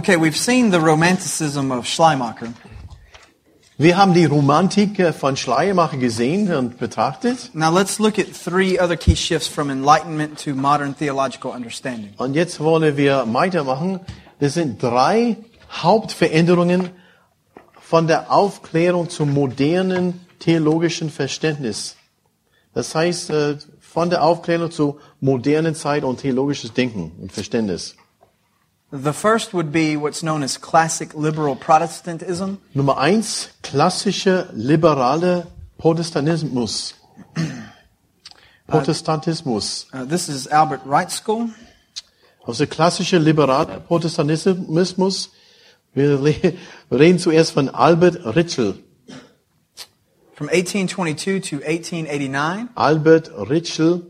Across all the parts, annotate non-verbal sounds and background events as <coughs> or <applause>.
Okay, we've seen the romanticism of Schleiermacher. Wir haben die Romantik äh, von Schleiermacher gesehen und betrachtet. Now let's look at three other key shifts from enlightenment to modern theological understanding. Und jetzt wollen wir weitermachen. Das sind drei Hauptveränderungen von der Aufklärung zum modernen theologischen Verständnis. Das heißt, äh, von der Aufklärung zur modernen Zeit und theologisches Denken und Verständnis. The first would be what's known as classic liberal Protestantism. Nummer eins, klassische liberale Protestantismus. <clears throat> Protestantismus. Uh, this is Albert Wright School. Also klassische liberale Protestantismus. Wir reden zuerst von Albert Ritschl. From 1822 to 1889, Albert Ritschl,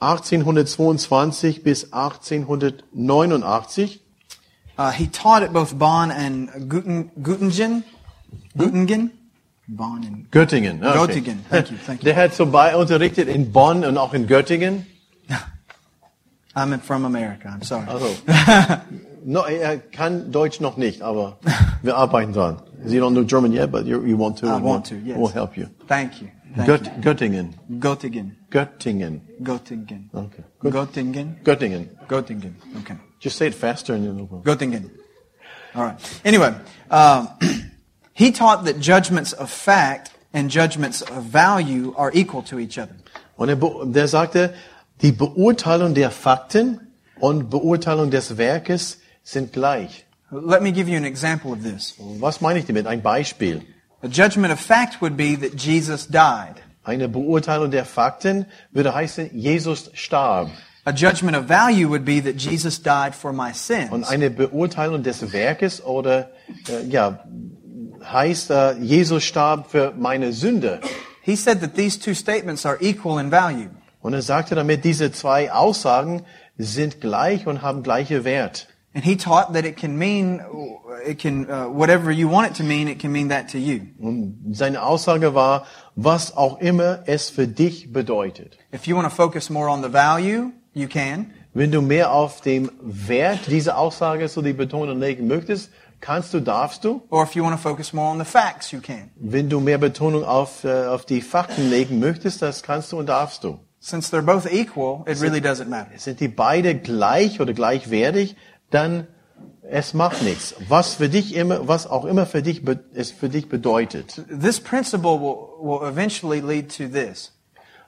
1822 bis 1889. Uh, he taught at both Bonn and Guten, Göttingen. Göttingen? Bonn and Göttingen. okay. Göttingen. Thank you, thank you. Der hat vorbei unterrichtet in Bonn und auch in Göttingen. <laughs> I'm from America. I'm sorry. Also, <laughs> no, er kann Deutsch noch nicht, aber wir arbeiten dran. You don't know German yet, but you, you want to. I and want to, yes. We'll help you. Thank you. Göttingen. Göttingen. Göttingen. Göttingen. Okay. Gut. Göttingen. Göttingen. Göttingen. Okay. Just say it faster and it'll Göttingen. All right. Anyway, um, <clears throat> he taught that judgments of fact and judgments of value are equal to each other. Und er, be- der sagte, die Beurteilung der Fakten und Beurteilung des Werkes sind gleich. Let me give you an example of this. Was meine ich damit? Ein Beispiel. A judgment of fact would be that Jesus died. Eine Beurteilung der Fakten würde heißen, Jesus starb. A judgment of value would be that Jesus died for my Und sins. eine Beurteilung des Werkes oder äh, ja heißt, äh, Jesus starb für meine Sünde. He said that these two statements are equal in value. Und er sagte damit, diese zwei Aussagen sind gleich und haben gleiche Wert. And he taught that it can mean, it can, uh, whatever you want it to mean, it can mean that to you. Und seine Aussage war, was auch immer es für dich bedeutet. If you want to focus more on the value, you can. Wenn du mehr auf dem Wert dieser Aussage so die Betonung legen möchtest, kannst du, darfst du. Or if you want to focus more on the facts, you can. Wenn du mehr Betonung auf, äh, auf die Fakten legen möchtest, das kannst du und darfst du. Since they're both equal, it really doesn't matter. Sind die beide gleich oder gleichwertig, dann es macht nichts. Was für dich immer, was auch immer für dich es für dich bedeutet. This principle will, will eventually lead to this.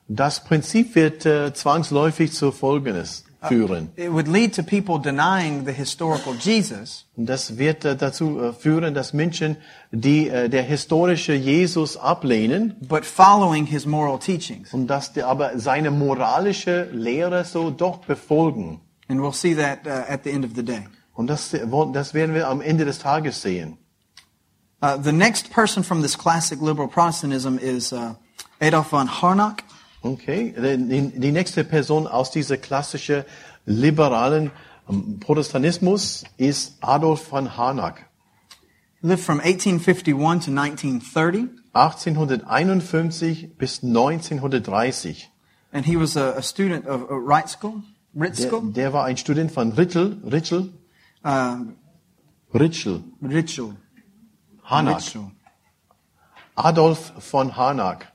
Das Prinzip wird äh, zwangsläufig zu Folgendes führen. It would lead to people denying the historical Jesus Und das wird äh, dazu äh, führen, dass Menschen, die äh, der historische Jesus ablehnen, but following his moral teachings. und dass die aber seine moralische Lehre so doch befolgen. And we'll see that uh, at the end of the day. Und das, das werden wir am Ende des Tages sehen. Uh, the next person from this classic liberal Protestantism is uh, Adolf von Harnack. Okay, die, die nächste Person aus dieser klassischen liberalen ähm, Protestantismus ist Adolf von Harnack. Lived from 1851 to 1930, 1851 bis 1930. and he was a, a student of uh, Wright School, Ritz Der, der war ein Student von Ritschl, Ritschl, uh, Ritschl, Ritschl. Harnack. Ritschl. Adolf von Harnack.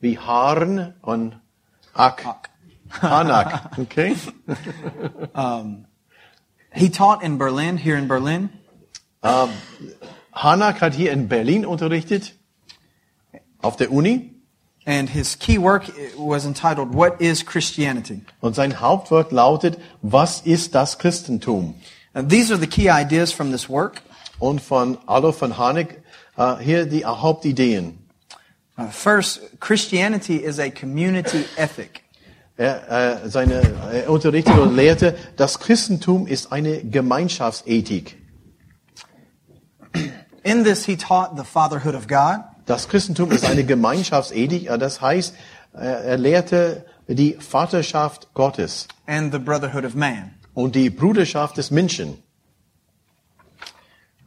Wie Harn und Ack. Ack. Harnack, <laughs> okay? He taught in Berlin, here in Berlin. Hanak hat hier in Berlin unterrichtet, auf der Uni. And his key work was entitled, What is Christianity? Und sein Hauptwort lautet, was ist das Christentum? And these are the key ideas from this work. Und von Adolf von Hanek äh, hier die Hauptideen. Uh, first, Christianity is a community ethic. Er, äh, seine, er unterrichtete und lehrte, das Christentum ist eine Gemeinschaftsethik. In this, he taught the fatherhood of God, Das Christentum ist eine Gemeinschaftsethik, äh, das heißt, äh, er lehrte die Vaterschaft Gottes and the brotherhood of man. und die Bruderschaft des Menschen.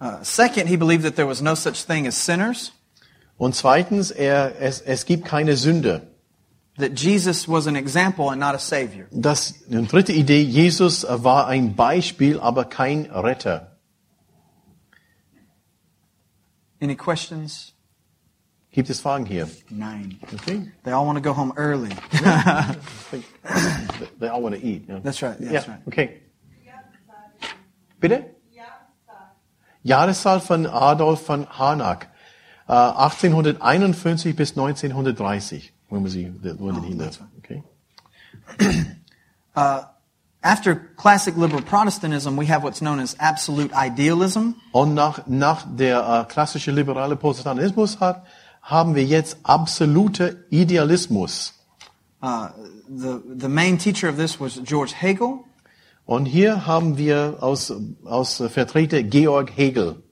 Uh, second, he believed that there was no such thing as sinners, Und zweitens, er, es, es gibt keine Sünde. that Jesus was an example and not a savior. Das, die dritte Idee, Jesus war ein Beispiel, aber kein Retter. Any questions? Gibt es Fragen hier? Nine. Okay. They all want to go home early. <laughs> <coughs> They all want to eat. Yeah. That's right. Ja, That's right. okay. Bitte? Jahreszahl von Adolf von Harnack. Äh, 1851 bis 1930. When was he, when did he live? Okay. Uh, after classic liberal Protestantism, we have what's known as absolute idealism. Und nach, nach der äh, klassische liberale Protestantismus hat, haben wir jetzt absolute Idealismus. Uh, the, the main teacher of this was George Hegel. Und hier haben wir aus, aus Vertreter Georg Hegel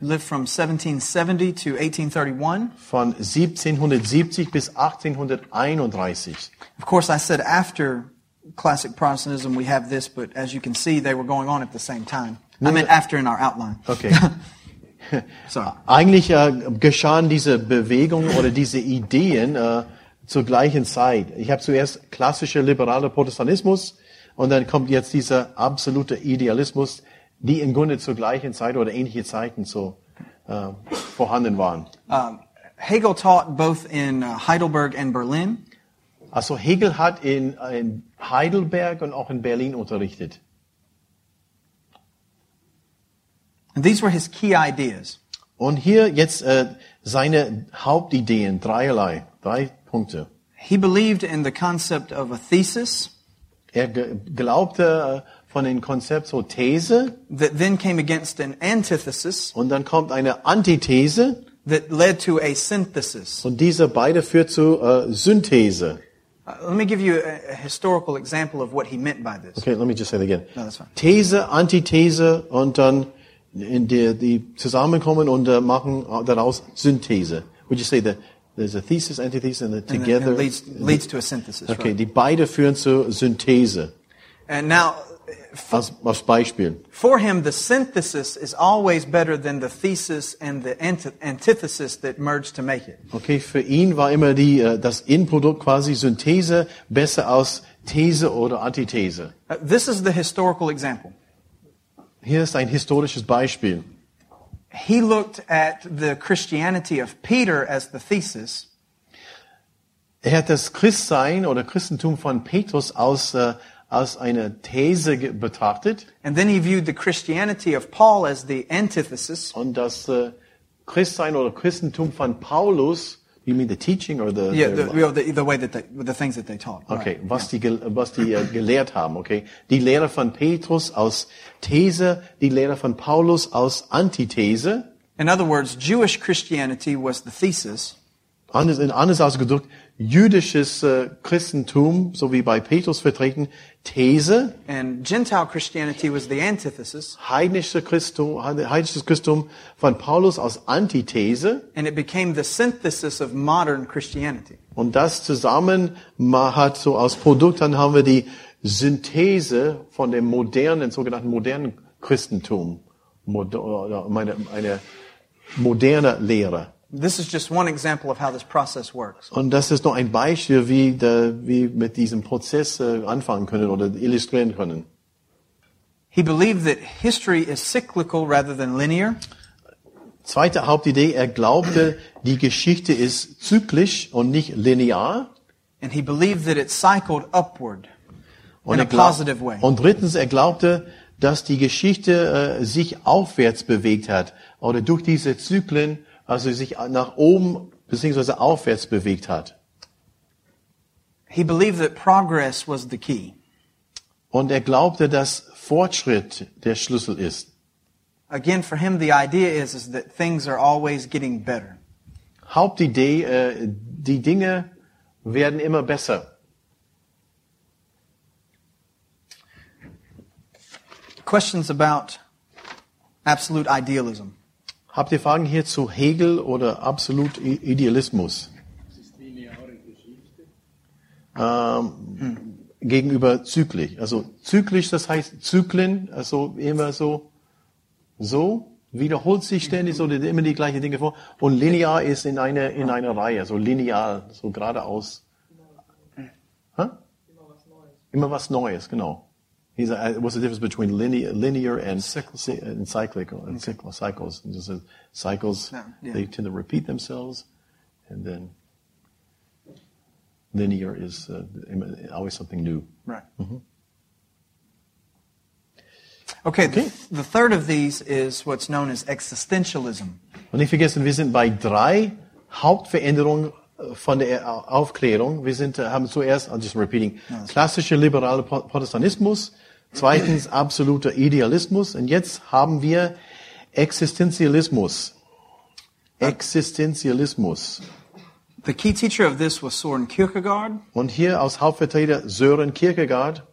lived from 1770 to 1831. von 1770 bis 1831. Of course, I said after classic Protestantism we have this, but as you can see, they were going on at the same time. I meant after in our outline. Okay. <laughs> <laughs> Sorry. Eigentlich äh, geschahen diese Bewegungen oder diese Ideen äh, zur gleichen Zeit. Ich habe zuerst klassischer liberaler Protestantismus und dann kommt jetzt dieser absolute Idealismus, die im Grunde zur gleichen Zeit oder ähnliche Zeiten so äh, vorhanden waren. Um, Hegel taught both in uh, Heidelberg and Berlin. Also Hegel hat in, in Heidelberg und auch in Berlin unterrichtet. And these were his key ideas. Und hier jetzt äh, seine Hauptideen, dreierlei, drei Punkte. He believed in the concept of a thesis Er glaubte äh, von dem Konzept so These that then came against an antithesis und dann kommt eine Antithese that led to a synthesis. und diese beide führt zu äh, Synthese. Uh, let me give you a, a historical example of what he meant by this. Okay, let me just say it again. No, that's fine. These, Antithese und dann in der, die zusammenkommen und äh, machen daraus Synthese. Would you say that there's a thesis, antithesis and the And together? it leads, leads to a synthesis. Okay, right? die beide führen zur Synthese. And now, Als, als Beispiel. for him, the synthesis is always better than the thesis and the antithesis that merge to make it. Okay, für ihn war immer die, äh, das Inprodukt quasi Synthese besser als These oder Antithese. Uh, this is the historical example. Hier ist ein historisches Beispiel. He looked at the Christianity of Peter as the thesis, Er hat das Christsein oder Christentum von Petrus aus, äh, als eine These betrachtet. And then he viewed the Christianity of Paul as the antithesis, und das äh, Christsein oder Christentum von Paulus, you mean the teaching or the, yeah, the- know, the, the way that they, the things that they taught. Okay, Right. was die, gel- was die äh, gelehrt haben, okay. Die Lehre von Petrus aus These, die Lehre von Paulus aus Antithese. In other words, Jewish Christianity was the thesis, Anders, anders ausgedrückt, jüdisches äh, Christentum, so wie bei Petrus vertreten, These, and Gentile Christianity was the antithesis, heidnische Christum, heidnisches Christum von Paulus aus Antithese. and it became the synthesis of modern Christianity. Und das zusammen hat so als Produkt, dann haben wir die Synthese von dem modernen, sogenannten modernen Christentum. Moder oder meine, eine moderne Lehre. This is just one example of how this process works. Und das ist noch ein Beispiel, wie, der, wie mit diesem Prozess äh, anfangen können oder illustrieren können. He believed that history is cyclical rather than linear, Zweite Hauptidee, er glaubte, die Geschichte ist zyklisch und nicht linear. and he believed that it cycled upward Und, in a positive way. und drittens, er glaubte, dass die Geschichte äh, sich aufwärts bewegt hat oder durch diese Zyklen, also sich nach oben beziehungsweise aufwärts bewegt hat. He believed that progress was the key. Und er glaubte, dass Fortschritt der Schlüssel ist. Again, for him, the idea is, is that things are always getting better. Hauptidee, äh, die Dinge werden immer besser. Questions about absolute idealism. Habt ihr Fragen hier zu Hegel oder absolut Idealismus? Ähm, gegenüber zyklisch. Also zyklisch, das heißt Zyklen, also immer so, so, wiederholt sich ständig so immer die gleichen Dinge vor. Und linear ist in einer, in einer Reihe, so lineal, so geradeaus. Hä? Immer was Neues, genau. He's a, what's the difference between linear, linear and, cy- and cyclical and cycl- cycles? And just, uh, cycles, Yeah, yeah. they tend to repeat themselves, and then linear is uh, always something new. Right. Okay, The, the third of these is what's known as existentialism. Und nicht vergessen, wir sind bei drei Hauptveränderungen äh, von der Aufklärung. Wir sind, äh, haben zuerst, I'm just repeating, klassischer liberaler Pro- Protestantismus, zweitens absoluter Idealismus und jetzt haben wir Existenzialismus. Existenzialismus. The key teacher of this was Soren Kierkegaard, Und hier als Hauptvertreter Sören Kierkegaard,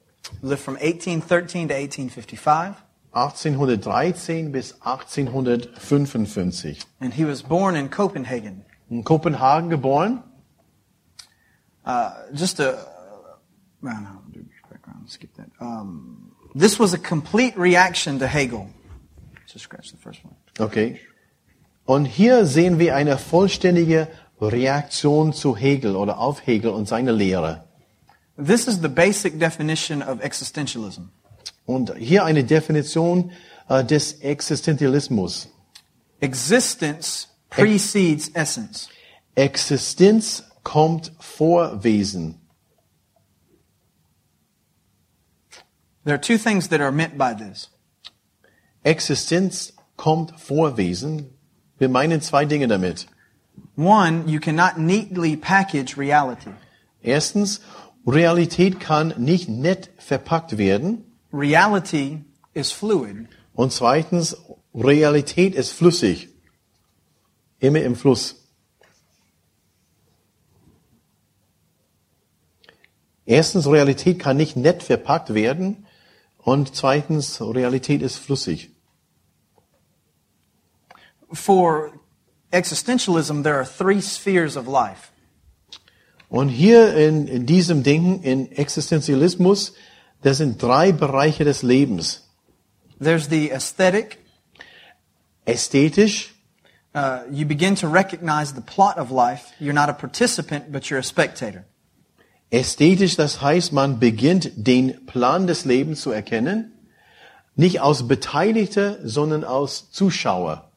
lived from 1813 to 1855, 1813 bis 1855. and he was born in Copenhagen. In Kopenhagen geboren. Uh, just a, well, no, do background, skip that. Um, this was a complete reaction to Hegel. Just scratch the first one. Okay. Und hier sehen wir eine vollständige Reaktion zu Hegel oder auf Hegel und seine Lehre. This is the basic definition of existentialism. Und hier eine Definition äh, des Existenzialismus. Existence precedes essence. Existenz kommt vor Wesen. There are two things that are meant by this. Existenz kommt vor Wesen. Wir meinen zwei Dinge damit. One, you cannot neatly package reality. Erstens, Realität kann nicht nett verpackt werden. Reality is fluid. Und zweitens, Realität ist flüssig. Immer im Fluss. Erstens, Realität kann nicht nett verpackt werden. Und zweitens, Realität ist flüssig. For existentialism, there are three spheres of life. Und hier in, in diesem Denken, in Existenzialismus, das sind drei Bereiche des Lebens. There's the aesthetic. Ästhetisch, Uh, you begin to recognize the plot of life. You're not a participant, but you're a spectator. Ästhetisch, das heißt, man beginnt den Plan des Lebens zu erkennen, nicht aus Beteiligter, sondern aus Zuschauer.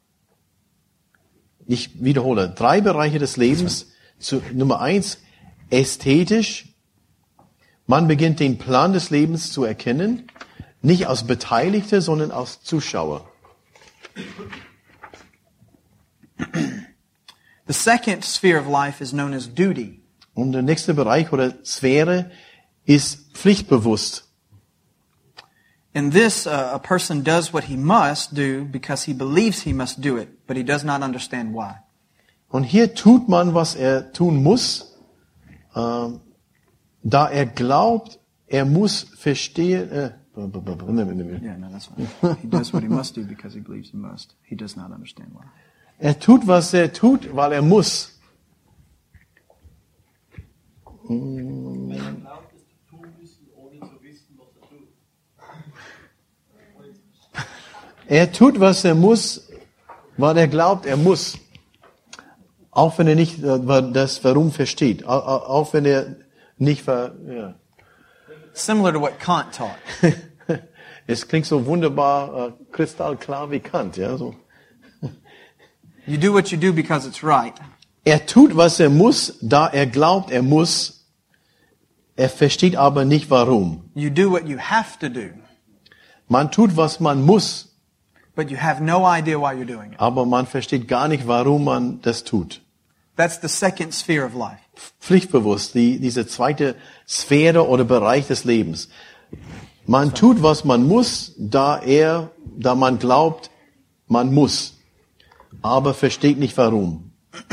Ich wiederhole, drei Bereiche des Lebens. Zu, Nummer eins, ästhetisch. Man beginnt den Plan des Lebens zu erkennen, nicht aus Beteiligter, sondern aus Zuschauer. The second sphere of life is known as duty. Und der nächste Bereich oder Sphäre ist pflichtbewusst. In this, uh, a person does what he must do because he believes he must do it, but he does not understand why. Und hier tut man, was er tun muss, ähm, da er glaubt, er muss verstehen. Äh, Yeah, no, that's fine. he does what he must do because he believes he must. He does not understand why. er tut, was er tut, weil er muss. Wenn er glaubt, es zu tun müssen, ohne zu wissen, was er tut. Er tut, was er muss, weil er glaubt, er muss. Auch wenn er nicht äh, das Warum versteht. Au- au- Auch wenn er nicht ver, ja. Similar to what Kant taught. <laughs> Es klingt so wunderbar, äh, kristallklar wie Kant, ja, so. You do what you do because it's right. Er tut, was er muss, da er glaubt, er muss. Er versteht aber nicht warum. You do what you have to do Man tut, was man muss, but you have no idea why you're doing it. aber man versteht gar nicht, warum man das tut. That's the second sphere of life. Pflichtbewusst, die, diese zweite Sphäre oder Bereich des Lebens. Man tut, was man muss, da er, da man glaubt, man muss, aber versteht nicht warum. <coughs>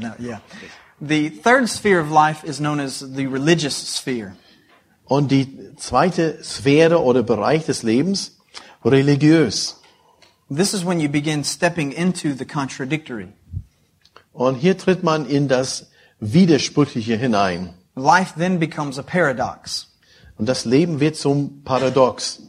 no, yeah. The third sphere of life is known as the religious sphere. Und die zweite Sphäre oder Bereich des Lebens, religiös. This is when you begin stepping into the contradictory. Und hier tritt man in das Widersprüchliche hinein. Life then becomes a paradox. Und das Leben wird zum Paradox.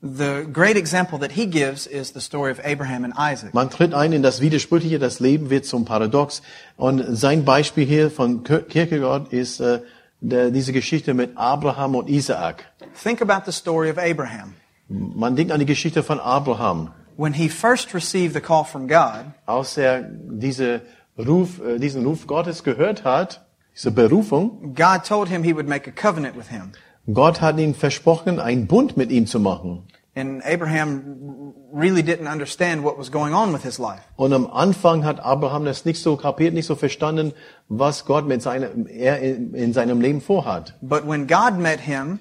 The great example that he gives is the story of Abraham and Isaac. Man tritt ein in das Widersprüchliche, das Leben wird zum Paradox. Und sein Beispiel hier von Kierkegaard ist äh, der, diese Geschichte mit Abraham und Isaak. Think about the story of Abraham. Man denkt an die Geschichte von Abraham. When he first received the call from God, Als er diese Ruf, äh, diesen Ruf Gottes gehört hat, diese Berufung, God told him he would make a covenant with him. Gott hat ihm versprochen, einen Bund mit ihm zu machen. And Abraham really didn't understand what was going on with his life. Und am Anfang hat Abraham das nicht so kapiert, nicht so verstanden, was Gott mit seinem, er in, in seinem Leben vorhat. But when God met him,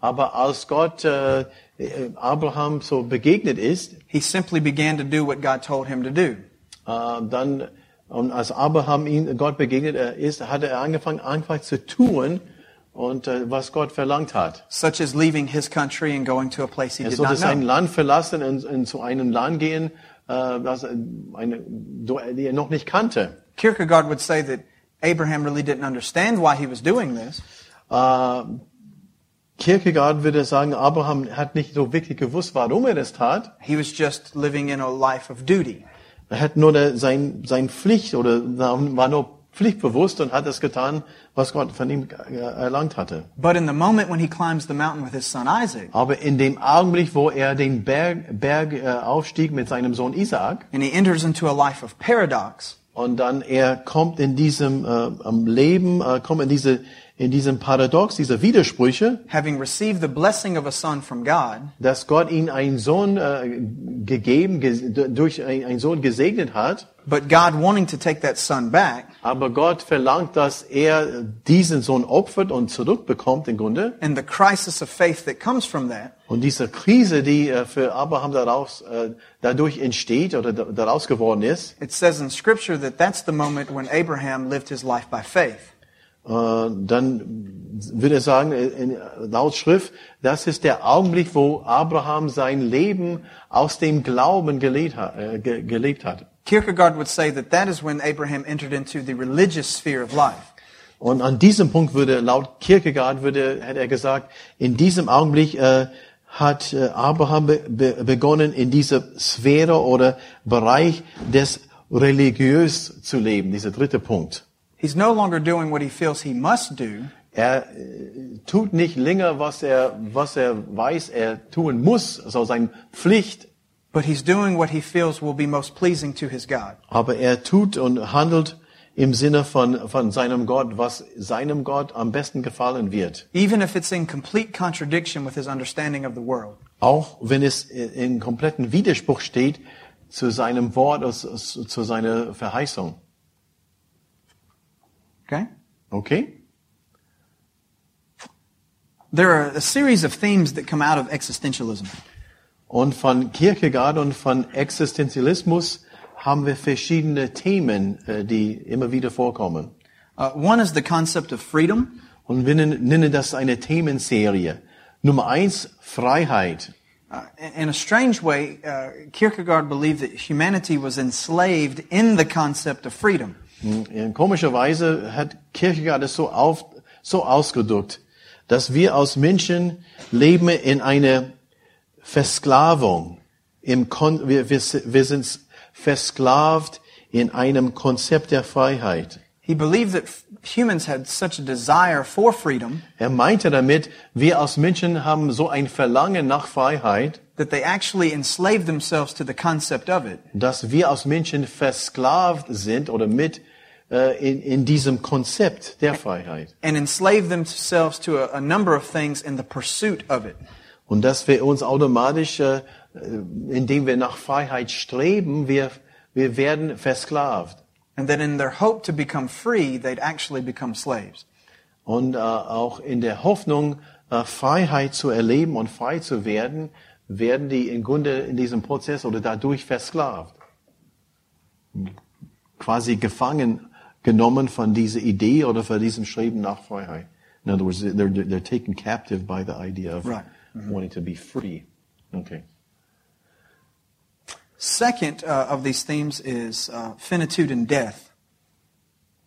Aber als Gott äh, Abraham so begegnet ist, he simply began to do what God told him to do. äh, dann und als Abraham ihn Gott begegnet äh, ist, hat er angefangen einfach zu tun und äh, was Gott verlangt hat. Such as leaving his country and going to a place he Er did sollte not sein know. Land verlassen und, und zu einem Land gehen, äh, das äh, eine, die er noch nicht kannte. Kierkegaard would say that Abraham really didn't understand why he was doing this, Äh, Kierkegaard würde sagen, Abraham hat nicht so wirklich gewusst, warum er das tat. he was just living in a life of duty. Er hat nur sein, sein Pflicht oder war nur pflichtbewusst und hat das getan, was Gott von ihm erlangt hatte. But in the moment when he climbs the mountain with his son Isaac, Aber in dem Augenblick, wo er den Berg, Berg äh, aufstieg mit seinem Sohn Isaak and he enters into a life of paradox, und dann er kommt in diesem äh, Leben, äh, kommt in diese in diesem Paradox, diese Widersprüche, having received the blessing of a son from God, dass Gott ihn einen Sohn äh, gegeben, ge durch ein- einen Sohn gesegnet hat, but God wanting to take that son back, aber Gott verlangt, dass er diesen Sohn opfert und zurückbekommt im Grunde. and the crisis of faith that comes from that, Und diese Krise, die äh, für Abraham daraus, äh, dadurch entsteht oder da- daraus geworden ist, it says in scripture that that's the moment when Abraham lived his life by faith. äh, dann würde er sagen, in, laut Schrift, das ist der Augenblick, wo Abraham sein Leben aus dem Glauben gelebt hat. Kierkegaard would say that that is when Abraham entered into the religious sphere of life. Und an diesem Punkt würde, laut Kierkegaard würde, hätte er gesagt, in diesem Augenblick äh, hat äh, Abraham be be begonnen, in dieser Sphäre oder Bereich des religiös zu leben, dieser dritte Punkt. He's no longer doing what he feels he must do, Er äh, tut nicht länger, was er, was er weiß, er tun muss, also seine Pflicht, but he's doing what he feels will be most pleasing to his God. aber er tut und handelt im Sinne von, von seinem Gott, was seinem Gott am besten gefallen wird. Even if it's in complete contradiction with his understanding of the world. Auch wenn es in kompletten Widerspruch steht zu seinem Wort, zu, zu seiner Verheißung. Okay? Okay? There are a series of themes that come out of existentialism. Und von Kierkegaard und von Existenzialismus haben wir verschiedene Themen, äh, die immer wieder vorkommen. Uh, one is the concept of freedom. Und wir nennen nennen das eine Themenserie. Nummer eins, Freiheit. Uh, in a strange way, uh, Kierkegaard believed that humanity was enslaved in the concept of freedom. In komischer Weise hat Kierkegaard es so, auf, so ausgedrückt, dass wir als Menschen leben in einer Versklavung. Im Kon wir, wir, wir sind versklavt in einem Konzept der Freiheit. He believed that humans had such a desire for freedom Er meinte damit, wir als Menschen haben so ein Verlangen nach Freiheit, that they actually enslaved themselves to the concept of it. dass wir als Menschen versklavt sind oder mit äh, in, in diesem Konzept der Freiheit. and enslaved themselves to a, a number of things in the pursuit of it. Und dass wir uns automatisch, äh, indem wir nach Freiheit streben, wir, wir werden versklavt. And that in their hope to become free, they'd actually become slaves. Und äh, auch in der Hoffnung, äh, Freiheit zu erleben und frei zu werden, werden die im Grunde in diesem Prozess oder dadurch versklavt. Quasi gefangen genommen von dieser Idee oder von diesem Streben nach Freiheit. In other words, they're, they're taken captive by the idea of Right. Wanting to be free. Okay. Second uh, of these themes is uh, finitude and death,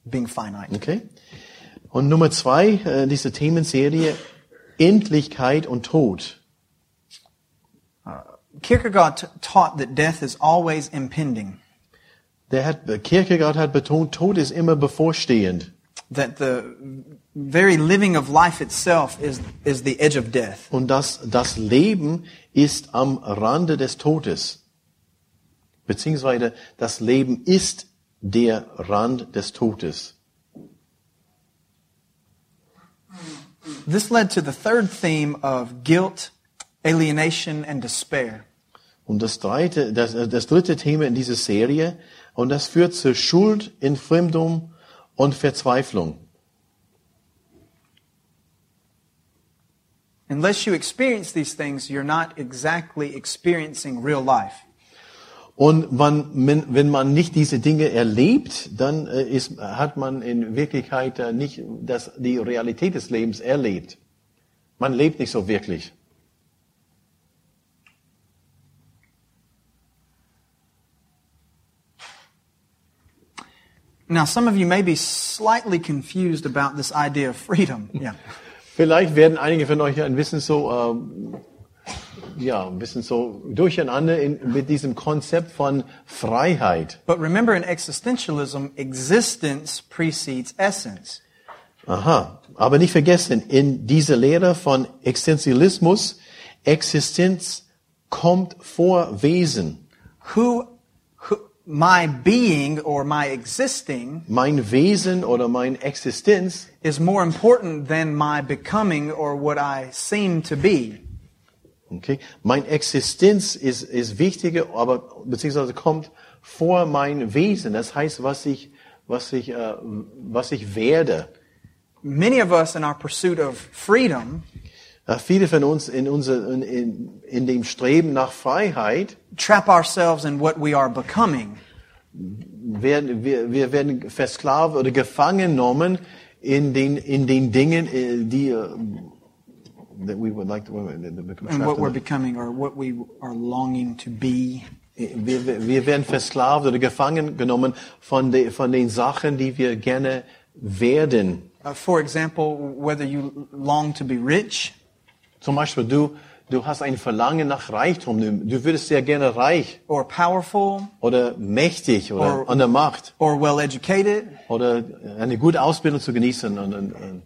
being finite. Okay. Und Nummer zwei, äh, diese Themenserie, Endlichkeit und Tod. Kierkegaard taught that death is always impending, Der hat, Kierkegaard hat betont, Tod ist immer bevorstehend. That the very living of life itself is, is the edge of death. Und dass das Leben ist am Rande des Todes. Beziehungsweise das Leben ist der Rand des Todes. This led to the third theme of guilt, alienation, and despair. Und das, zweite, das, das dritte Thema in dieser Serie, und das führt zur Schuld, Entfremdung und Verzweiflung. Unless you experience these things, you're not exactly experiencing real life. Und man, wenn, man nicht diese Dinge erlebt, dann äh, ist, hat man in Wirklichkeit äh, nicht das, die Realität des Lebens erlebt. Man lebt nicht so wirklich. Now, some of you may be slightly confused about this idea of freedom. <laughs> Yeah. Vielleicht werden einige von euch ein bisschen so, ähm, ja, ein bisschen so durcheinander in, mit diesem Konzept von Freiheit. But remember, in existentialism, existence precedes essence. Aha. Aber nicht vergessen, in dieser Lehre von Existenzialismus, Existenz kommt vor Wesen. Who, who, my being or my existing Mein Wesen oder meine Existenz is more important than my becoming or what I seem to be. Okay. Mein Existenz ist, ist wichtiger, aber beziehungsweise kommt vor mein Wesen. Das heißt, was ich, was ich, äh, was ich werde. Many of us in our pursuit of freedom Äh, viele von uns in, unser, in, in, dem Streben nach Freiheit trap ourselves in what we are becoming. werden, wir, wir werden versklavt oder gefangen genommen in den, in den Dingen, äh, die, äh, that we would like to, And what we're becoming or what we are longing to be. wir, wir- wir werden versklavt oder gefangen genommen von, de, von den Sachen, die wir gerne werden. Uh, for example, whether you long to be rich, Zum Beispiel, du, du hast ein Verlangen nach Reichtum. Du, du würdest sehr gerne reich or powerful, oder mächtig oder Or- an der Macht or well educated, oder eine gute Ausbildung zu genießen und ein, ein,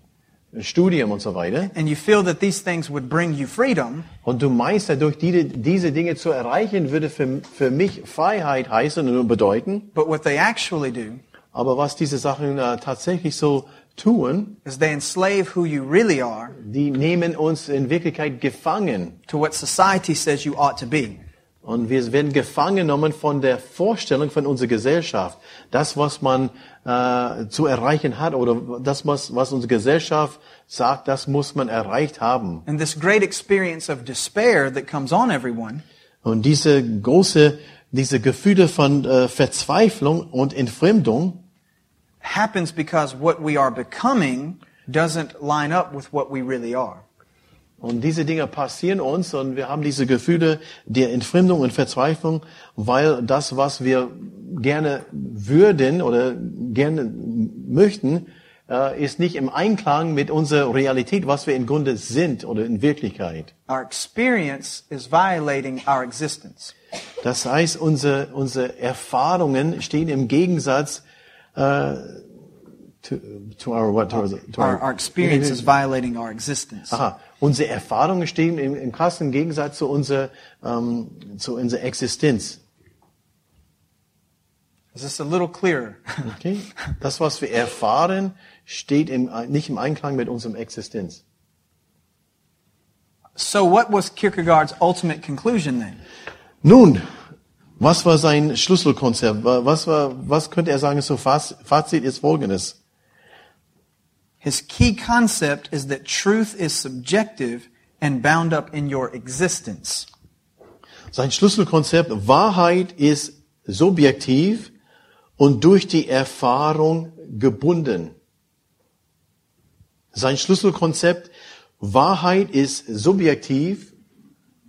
ein Studium und so weiter. and you feel that these things would bring you freedom, Und du meinst, dadurch diese, diese Dinge zu erreichen, würde für, für mich Freiheit heißen und bedeuten. but what they actually do Aber was diese Sachen äh, tatsächlich so tun, is they enslave who you really are die nehmen uns in Wirklichkeit gefangen. to what society says you ought to be. Und wir werden gefangen genommen von der Vorstellung von unserer Gesellschaft. Das, was man äh, zu erreichen hat oder das, was, was unsere Gesellschaft sagt, das muss man erreicht haben. And this great experience of despair that comes on everyone Und diese große, diese Gefühle von äh, Verzweiflung und Entfremdung, happens because what we are becoming doesn't line up with what we really are. Und diese Dinge passieren uns und wir haben diese Gefühle der Entfremdung und Verzweiflung, weil das, was wir gerne würden oder gerne möchten, äh, ist nicht im Einklang mit unserer Realität, was wir im Grunde sind oder in Wirklichkeit. Our experience is violating our existence. Das heißt, unsere, unsere Erfahrungen stehen im Gegensatz äh, to, to our what? To, to Our, our experience is violating our existence. Aha. Unsere Erfahrungen stehen im, im krassen Gegensatz zu unserer, ähm, zu unserer Existenz. Is this a little clearer? Okay? Das, was wir erfahren, steht im, nicht im Einklang mit unserem Existenz. So what was Kierkegaard's ultimate conclusion then? Nun, was war sein Schlüsselkonzept? Was war, was könnte er sagen? So Faz- Fazit ist folgendes. His key concept is that truth is subjective and bound up in your existence. Sein Schlüsselkonzept, Wahrheit ist subjektiv und durch die Erfahrung gebunden. Sein Schlüsselkonzept, Wahrheit ist subjektiv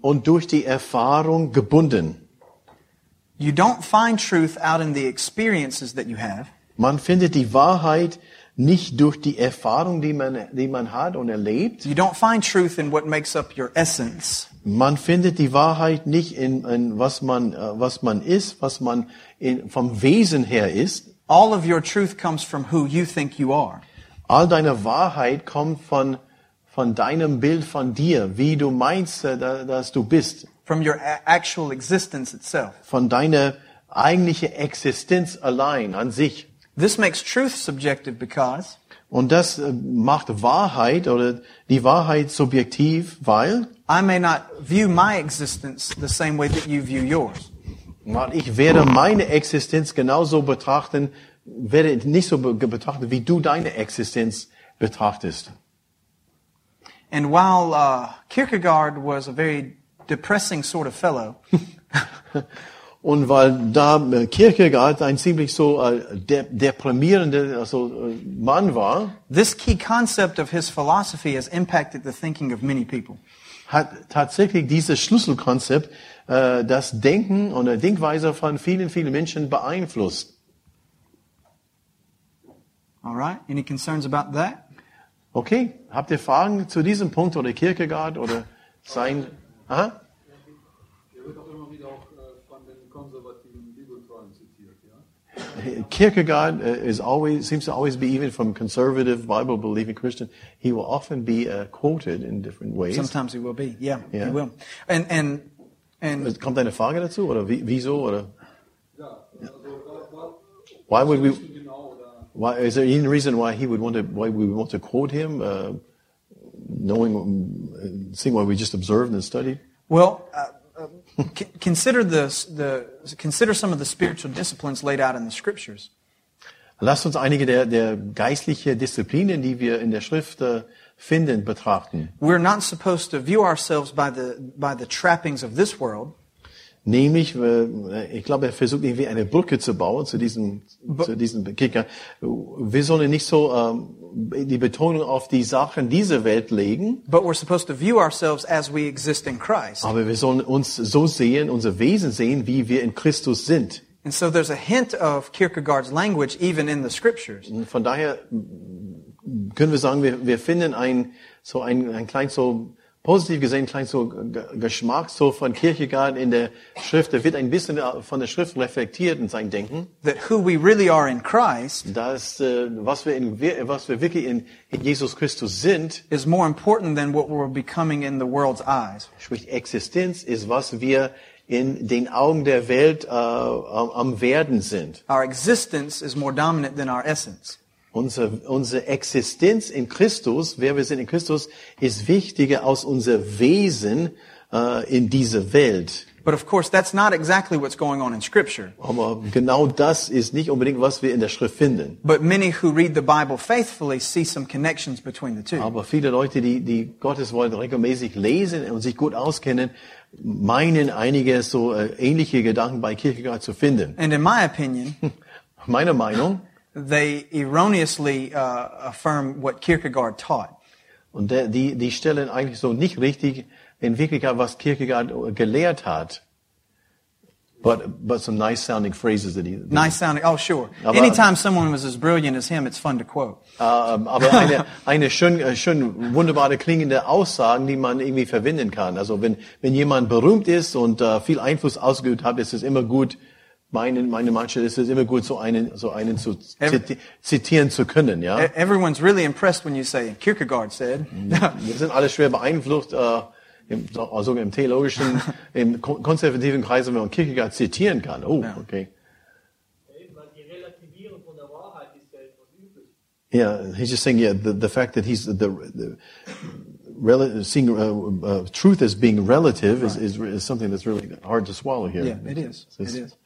und durch die Erfahrung gebunden. You don't find truth out in the experiences that you have. Man findet die Wahrheit nicht durch die Erfahrung, die man, die man hat und erlebt. You don't find truth in what makes up your essence. Man findet die Wahrheit nicht in, in was man, äh, was man ist, was man in, vom Wesen her ist. All of your truth comes from who you think you are. All deine Wahrheit kommt von, von deinem Bild von dir, wie du meinst, äh, da- dass du bist. From your actual existence itself. Von deiner eigentlichen Existenz allein an sich. This makes truth subjective because Und das äh, macht Wahrheit oder die Wahrheit subjektiv, weil I may not view my existence the same way that you view yours. ich werde meine Existenz genauso betrachten, werde nicht so be betrachten, wie du deine Existenz betrachtest. And while uh, Kierkegaard was a very depressing sort of fellow, <laughs> Und weil da äh, Kierkegaard ein ziemlich so äh, de deprimierender also, äh, Mann war, this key concept of his philosophy has impacted the thinking of many people. hat tatsächlich dieses Schlüsselkonzept äh, das Denken und die Denkweise von vielen, vielen Menschen beeinflusst. All right? Any concerns about that? Okay, habt ihr Fragen zu diesem Punkt oder Kierkegaard oder sein? Aha? Wird auch immer wieder auch von den konservativen Bibeltreuen zitiert, ja. Kierkegaard uh, is always seems to always be even from conservative Bible believing Christian. He will often be uh, quoted in different ways. Sometimes he will be. Yeah, Yeah. he will. And and and Kommt eine Frage dazu oder wie, wieso oder Ja, also why would we? genau oder Why is there any reason why he would want to? Why we would want to quote him, uh, knowing, seeing what we just observed and studied? well, uh, uh, c- consider this the consider some of the spiritual disciplines laid out in the scriptures. Lasst uns einige der, der geistliche Disziplinen, die wir in der Schrift äh, finden, betrachten. We're not supposed to view ourselves by the by the trappings of this world, Nämlich, äh, ich glaube, er versucht irgendwie eine Brücke zu bauen zu diesem, zu diesem Kicker. Wir sollen nicht so ähm, die Betonung auf die Sachen dieser Welt legen, but we're supposed to view ourselves as we exist in Christ. aber wir sollen uns so sehen, unser Wesen sehen, wie wir in Christus sind. And so there's a hint of Kierkegaard's language even in the scriptures. Von daher können wir sagen, wir, wir finden ein, so ein, ein klein so, positiv gesehen, klein so Geschmack so von Kierkegaard in der Schrift. Er wird ein bisschen von der Schrift reflektiert in sein Denken. That who we really are in Christ dass äh, was wir in was wir wirklich in, in Jesus Christus sind, is more important than what we're becoming in the world's eyes. sprich Existenz, ist was wir in den Augen der Welt äh, am am werden sind. Our existence is more dominant than our essence. Unsere, unsere Existenz in Christus, wer wir sind in Christus, ist wichtiger als unser Wesen äh, in dieser Welt. But of course, that's not exactly what's going on in Scripture. Aber genau das ist nicht unbedingt, was wir in der Schrift finden. But many who read the Bible faithfully see some connections between the two. Aber viele Leute, die, die Gottes Wort regelmäßig lesen und sich gut auskennen, meinen einige so äh, ähnliche Gedanken bei Kierkegaard zu finden. And in my opinion, <laughs> Meine Meinung, they erroneously uh, affirm what Kierkegaard taught. und der, die, die stellen eigentlich so nicht richtig in Wirklichkeit, was Kierkegaard gelehrt hat. But, but some nice sounding phrases that he, Nice sounding. Oh, sure. Aber- Anytime someone was as brilliant as him, it's fun to quote. Ähm, aber eine, eine schön, äh, schön wunderbare klingende Aussagen, die man irgendwie verwenden kann. Also wenn, wenn jemand berühmt ist und äh, viel Einfluss ausgeübt hat, ist es immer gut, meine, meine Mannschaft ist es immer gut, so einen, so einen zu ziti zitieren zu können, ja. Everyone's really impressed when you say Kierkegaard said. Wir sind alle schwer beeinflusst, äh, im, also im theologischen, <laughs> im kon- konservativen Kreisen, wenn man Kierkegaard zitieren kann. Oh, okay. Eben, weil die Relativierung von der Wahrheit ist ja etwas Übles. Yeah, he's just saying, yeah, the, the fact that he's the, the rel- seeing uh, uh, truth as being relative is, is, is something that's really hard to swallow here. Yeah, it is. It's- It is.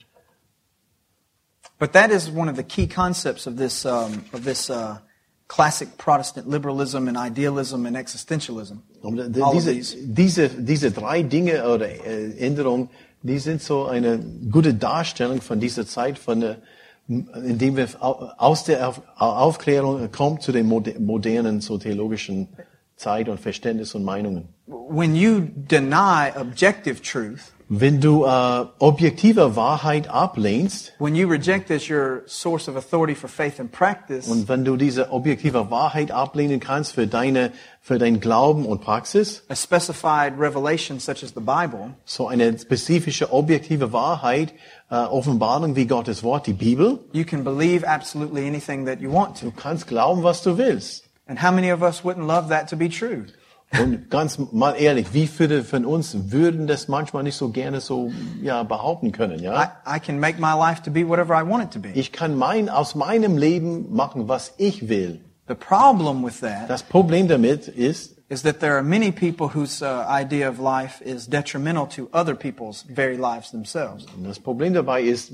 But that is one of the key concepts of this um, of this uh, classic Protestant liberalism and idealism and existentialism. Und diese, these. diese, diese drei Dinge oder äh, Änderungen, die sind so eine gute Darstellung von dieser Zeit, von der, indem wir au- aus der Auf- Aufklärung kommen zu den moder- modernen so theologischen Zeit und Verständnis und Meinungen. When you deny objective truth, Wenn du äh, objektive Wahrheit ablehnst when you reject as your source of authority for faith and practice, und wenn du diese objektive Wahrheit ablehnen kannst für deine für dein Glauben und Praxis, a specified revelation such as the Bible, so eine spezifische objektive Wahrheit, äh, Offenbarung wie Gottes Wort, die Bibel, you can believe absolutely anything that you want to. Du kannst glauben, was du willst. And how many of us wouldn't love that to be true? Und ganz mal ehrlich, wie viele von uns würden das manchmal nicht so gerne so ja, behaupten können? I, Ja, I can make my life to be whatever I want it to be. ich kann mein aus meinem Leben machen, was ich will. The problem with that Das Problem damit ist, is that there are many people whose uh, idea of life is detrimental to other people's very lives themselves. das Problem dabei ist,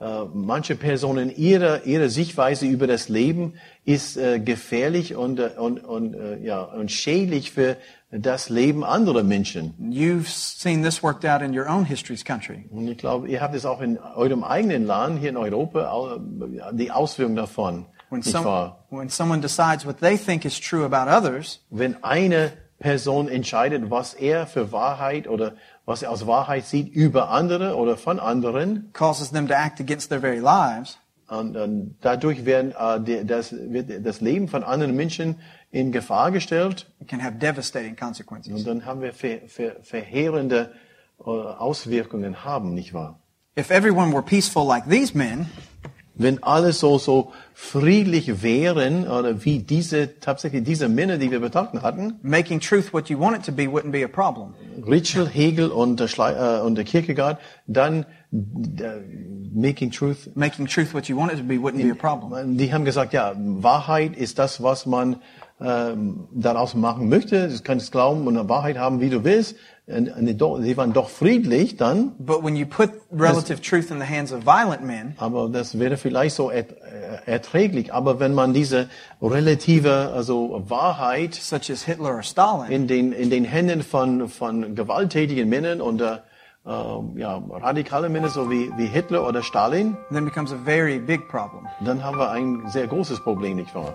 äh, manche Personen ihre ihre Sichtweise über das Leben ist äh, gefährlich und äh, und und äh, ja und schädlich für das Leben anderer Menschen. You've seen this worked out in your own history's country. Und ich glaube, ihr habt es auch in eurem eigenen Land hier in Europa die Auswirkungen davon. When, some, when someone decides what they think is true about others, Wenn eine Person entscheidet, was er für Wahrheit oder was er aus Wahrheit sieht über andere oder von anderen, causes them to act against their very lives, und, und dadurch werden, äh, die, das, wird das Leben von anderen Menschen in Gefahr gestellt. it can have devastating consequences. Und dann haben wir ver, ver, verheerende äh, Auswirkungen haben, nicht wahr? If everyone were peaceful like these men, Wenn alle so, so friedlich wären, oder wie diese, tatsächlich diese Männer, die wir betrachtet hatten, making truth what you want it to be wouldn't be a problem. Ritschel, Hegel und der, Schlei, äh, und der Kierkegaard, dann äh, Making Truth, Making truth what you want it to be wouldn't be a problem. die haben gesagt, ja, Wahrheit ist das, was man ähm, daraus machen möchte. Du kannst glauben und eine Wahrheit haben, wie du willst. Und, sie waren doch friedlich dann, But when you put relative truth in the hands of violent men, aber das wäre vielleicht so äh, erträglich. Aber wenn man diese relative, also Wahrheit such as Hitler or Stalin, in den, in den Händen von, von gewalttätigen Männern und äh, ähm, ja, radikale Männer, so wie, wie Hitler oder Stalin, then becomes a very big problem. dann haben wir ein sehr großes Problem, nicht wahr?